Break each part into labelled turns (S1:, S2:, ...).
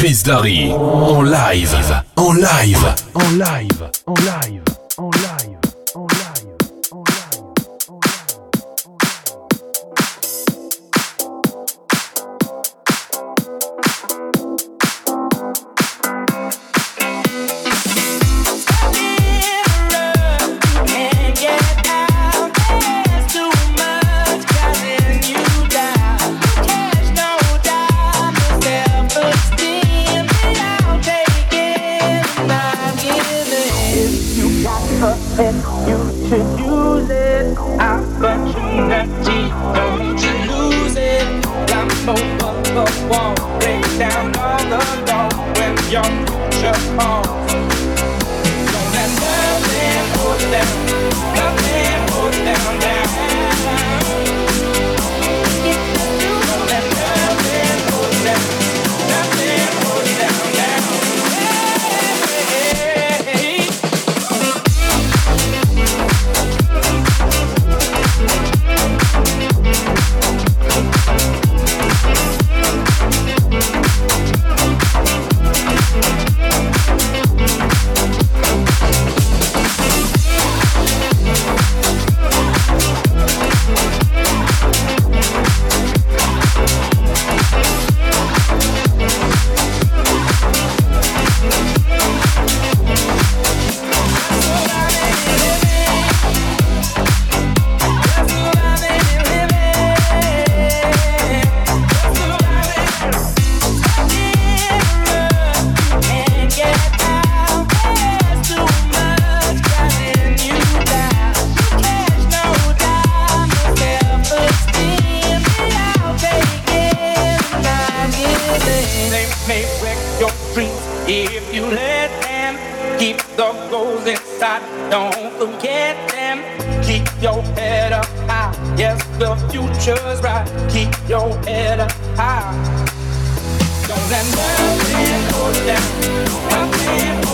S1: Chris Darry en live, en live, en live, en live, don't forget them.
S2: Keep your head up high. Yes, the future's bright. Keep your head up high.
S1: Don't let nothing hold you down. Nothing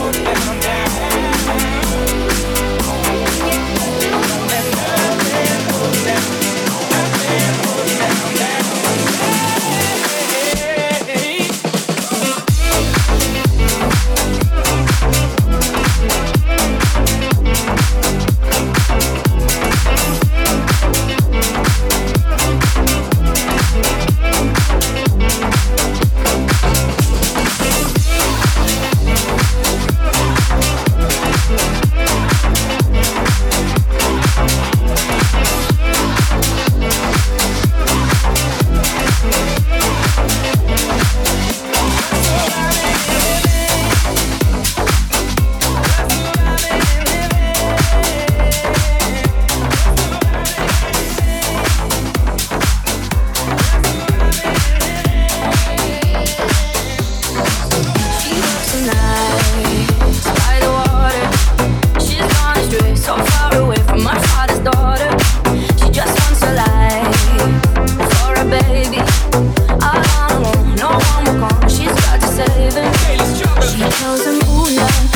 S3: 桥上无人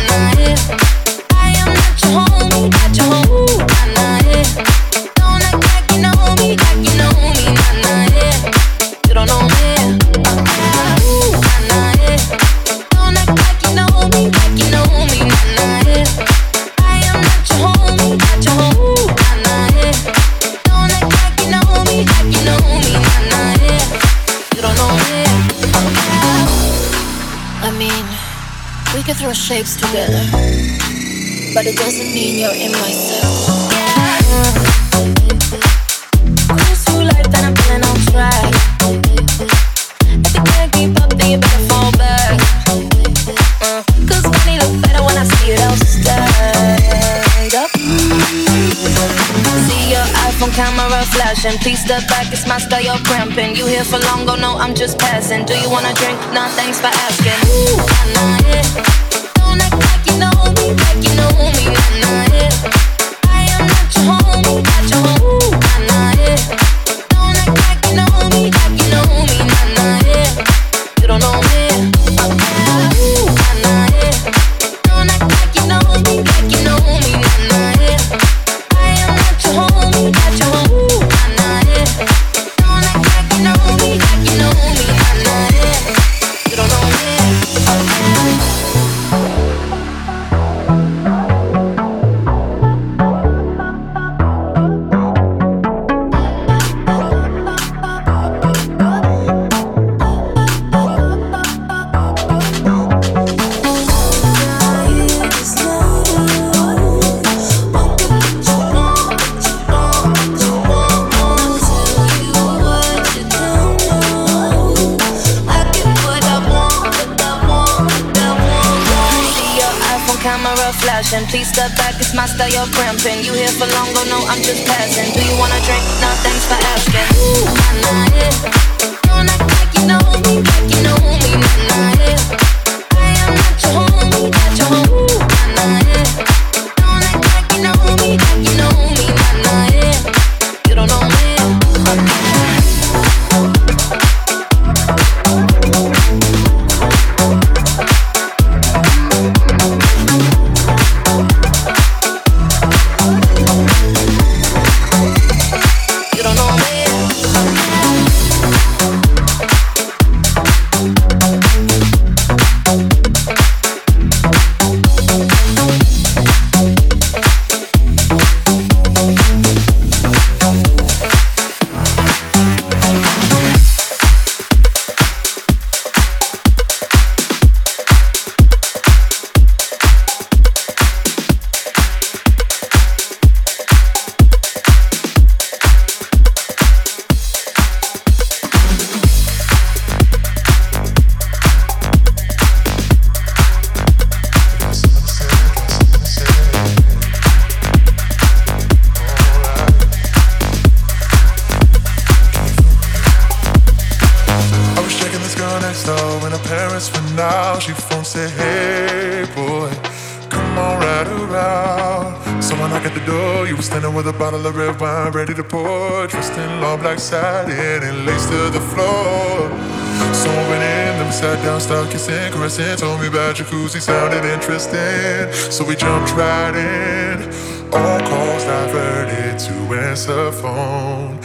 S2: but it doesn't mean you're in my circle. Yeah. Cruise through life and I'm playing on track. If you can't keep up, then you better fall back. Uh, Money look better when I see it all stacked up. See your iPhone camera flashing. Please step back, it's my style, you're cramping. You here for long, go no, I'm just passing. Do you wanna drink? Nah, thanks for asking.
S4: excited and laced to the floor. Soaring in, then we sat down, start kissing, caressing. Told me about jacuzzi, sounded interesting. So we jumped right in. All calls diverted to answer phone.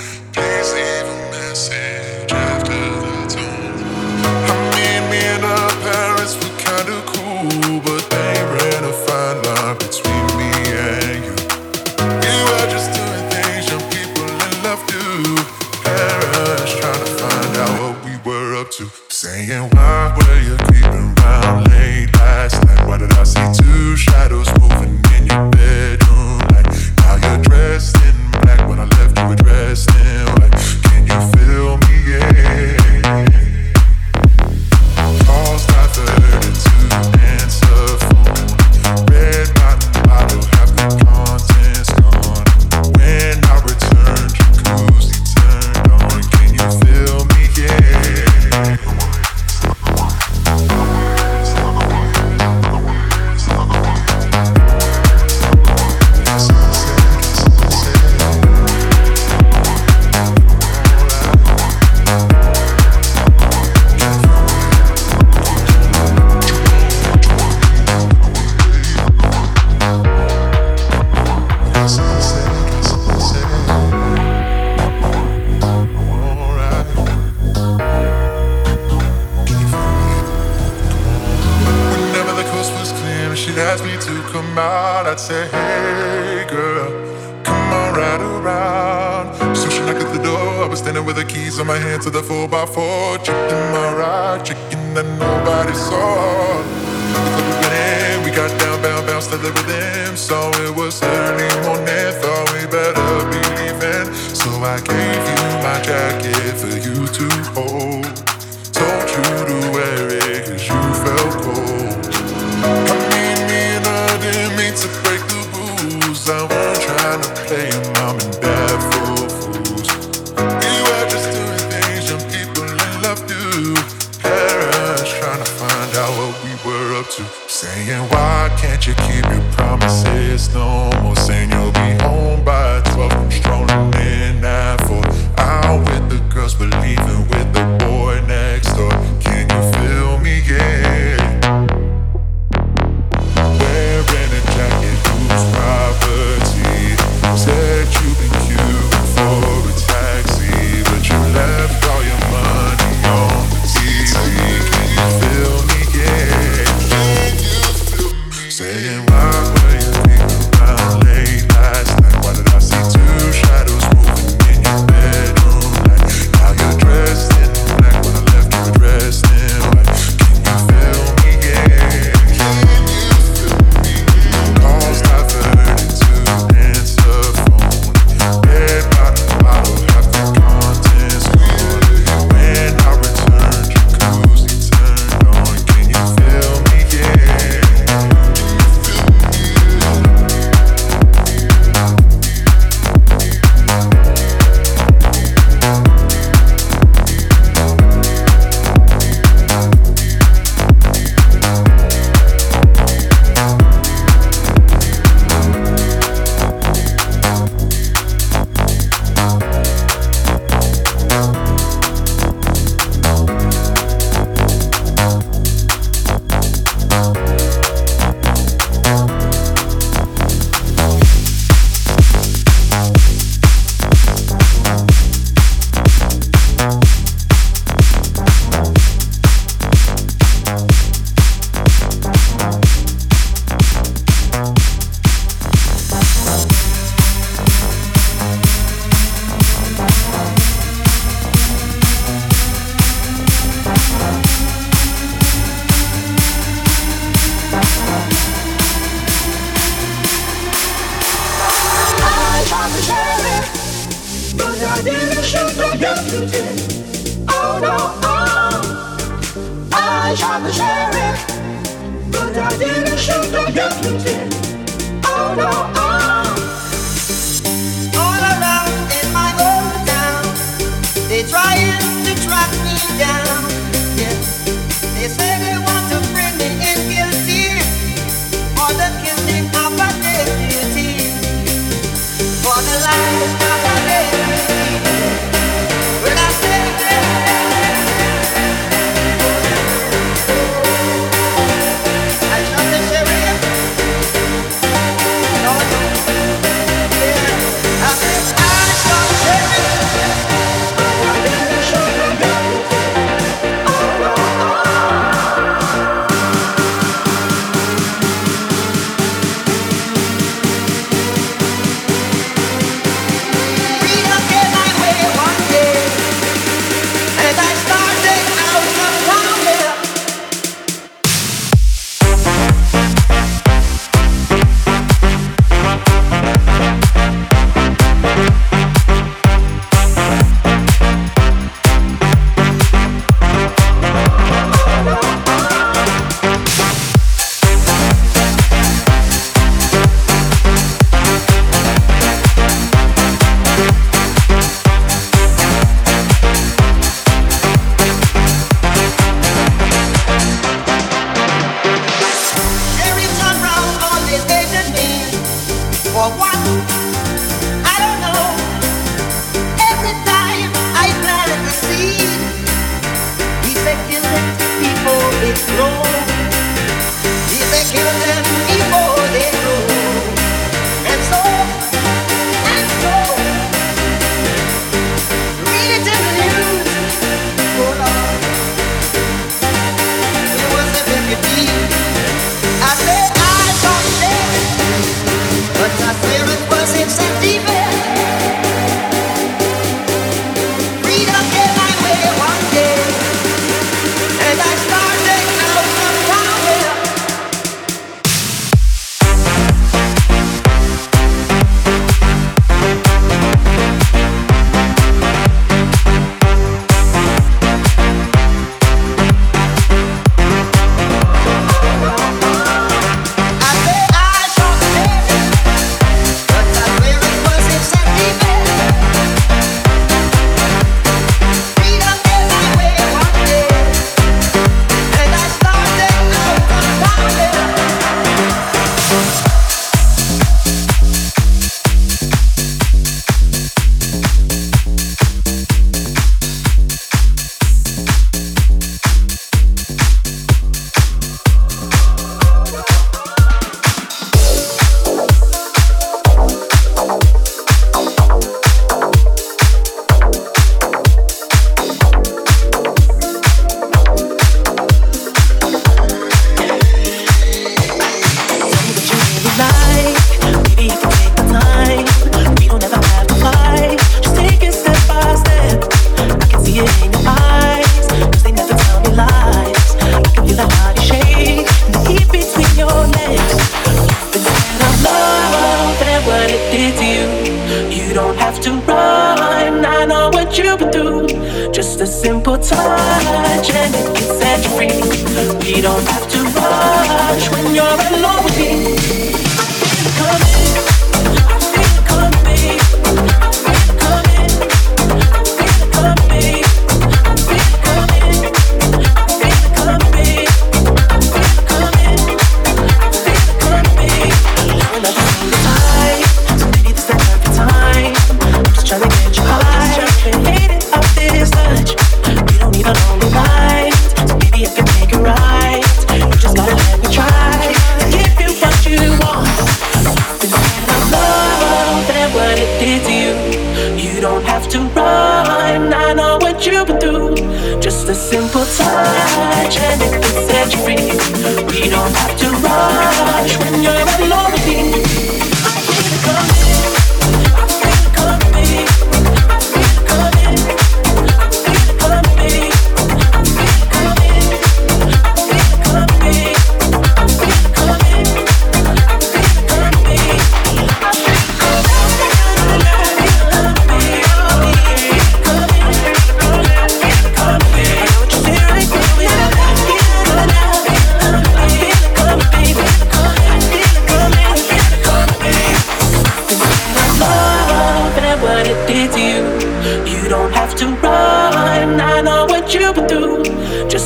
S4: I
S5: shot the sheriff, but I didn't shoot the deputy. Oh no. Oh, let
S6: it flow. It, keep it. touch and it can set free. We don't have
S7: to.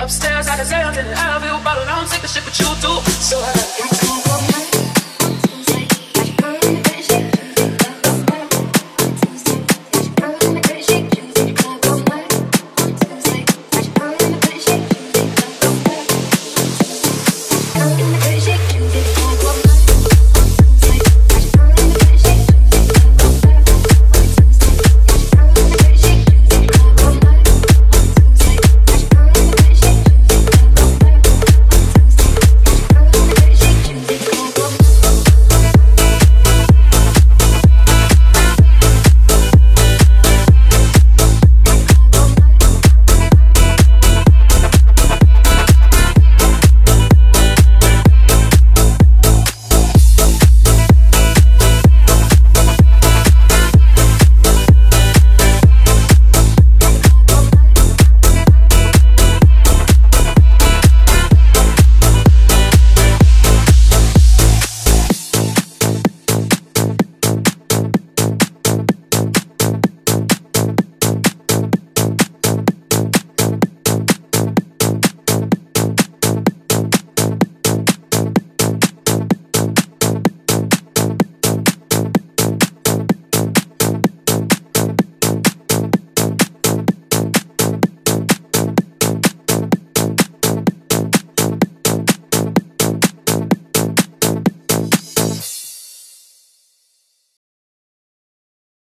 S8: Upstairs, I can say I'm in the bottle, I don't take the shit, but you do. So I